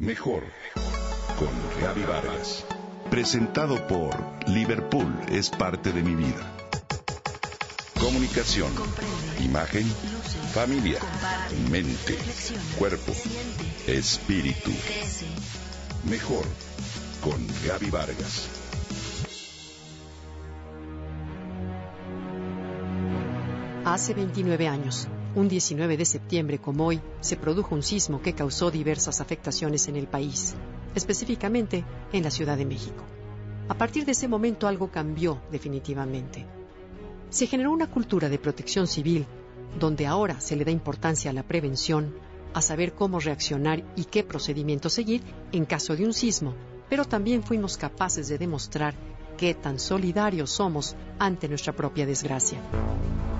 Mejor con Gaby Vargas. Presentado por Liverpool es parte de mi vida. Comunicación, imagen, familia, mente, cuerpo, espíritu. Mejor con Gaby Vargas. Hace 29 años, un 19 de septiembre como hoy, se produjo un sismo que causó diversas afectaciones en el país, específicamente en la Ciudad de México. A partir de ese momento algo cambió definitivamente. Se generó una cultura de protección civil, donde ahora se le da importancia a la prevención, a saber cómo reaccionar y qué procedimiento seguir en caso de un sismo, pero también fuimos capaces de demostrar qué tan solidarios somos ante nuestra propia desgracia.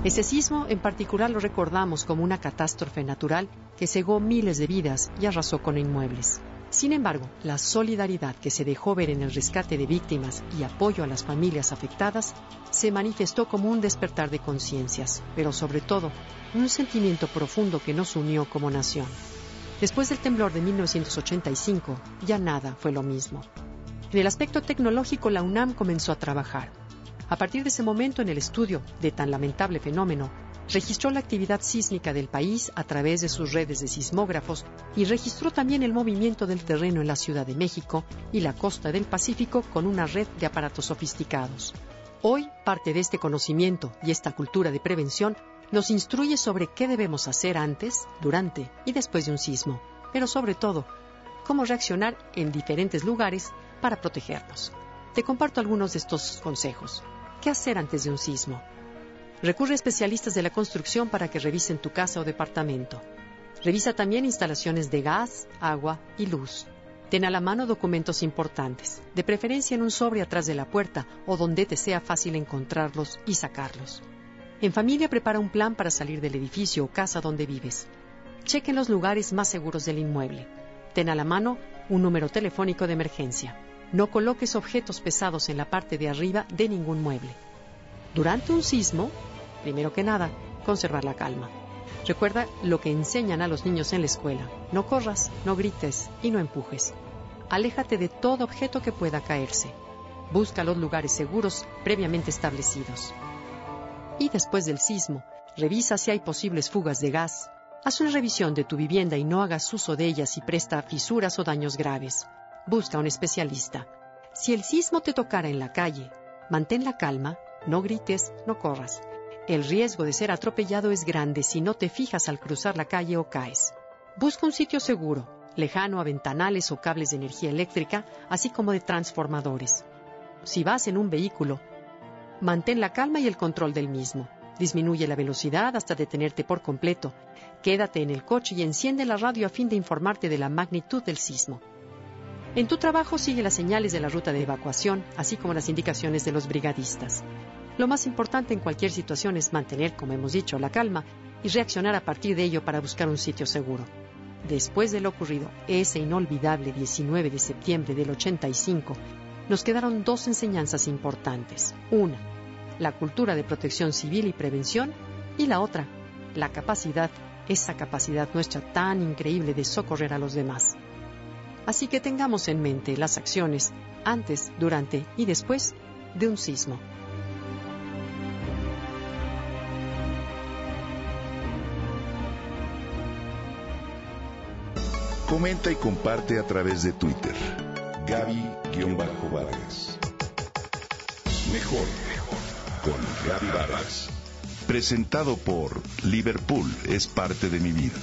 Ese sismo en particular lo recordamos como una catástrofe natural que cegó miles de vidas y arrasó con inmuebles. Sin embargo, la solidaridad que se dejó ver en el rescate de víctimas y apoyo a las familias afectadas se manifestó como un despertar de conciencias, pero sobre todo un sentimiento profundo que nos unió como nación. Después del temblor de 1985, ya nada fue lo mismo. En el aspecto tecnológico, la UNAM comenzó a trabajar. A partir de ese momento, en el estudio de tan lamentable fenómeno, registró la actividad sísmica del país a través de sus redes de sismógrafos y registró también el movimiento del terreno en la Ciudad de México y la costa del Pacífico con una red de aparatos sofisticados. Hoy, parte de este conocimiento y esta cultura de prevención nos instruye sobre qué debemos hacer antes, durante y después de un sismo, pero sobre todo, cómo reaccionar en diferentes lugares para protegernos. Te comparto algunos de estos consejos. ¿Qué hacer antes de un sismo? Recurre a especialistas de la construcción para que revisen tu casa o departamento. Revisa también instalaciones de gas, agua y luz. Ten a la mano documentos importantes, de preferencia en un sobre atrás de la puerta o donde te sea fácil encontrarlos y sacarlos. En familia prepara un plan para salir del edificio o casa donde vives. Chequen los lugares más seguros del inmueble. Ten a la mano un número telefónico de emergencia. No coloques objetos pesados en la parte de arriba de ningún mueble. Durante un sismo, primero que nada, conservar la calma. Recuerda lo que enseñan a los niños en la escuela. No corras, no grites y no empujes. Aléjate de todo objeto que pueda caerse. Busca los lugares seguros previamente establecidos. Y después del sismo, revisa si hay posibles fugas de gas. Haz una revisión de tu vivienda y no hagas uso de ellas si presta fisuras o daños graves. Busca un especialista. Si el sismo te tocara en la calle, mantén la calma, no grites, no corras. El riesgo de ser atropellado es grande si no te fijas al cruzar la calle o caes. Busca un sitio seguro, lejano a ventanales o cables de energía eléctrica, así como de transformadores. Si vas en un vehículo, mantén la calma y el control del mismo. Disminuye la velocidad hasta detenerte por completo. Quédate en el coche y enciende la radio a fin de informarte de la magnitud del sismo. En tu trabajo sigue las señales de la ruta de evacuación, así como las indicaciones de los brigadistas. Lo más importante en cualquier situación es mantener, como hemos dicho, la calma y reaccionar a partir de ello para buscar un sitio seguro. Después de lo ocurrido ese inolvidable 19 de septiembre del 85, nos quedaron dos enseñanzas importantes. Una, la cultura de protección civil y prevención, y la otra, la capacidad, esa capacidad nuestra tan increíble de socorrer a los demás. Así que tengamos en mente las acciones antes, durante y después de un sismo. Comenta y comparte a través de Twitter. Gaby-Vargas. Mejor con Gaby Vargas. Presentado por Liverpool es parte de mi vida.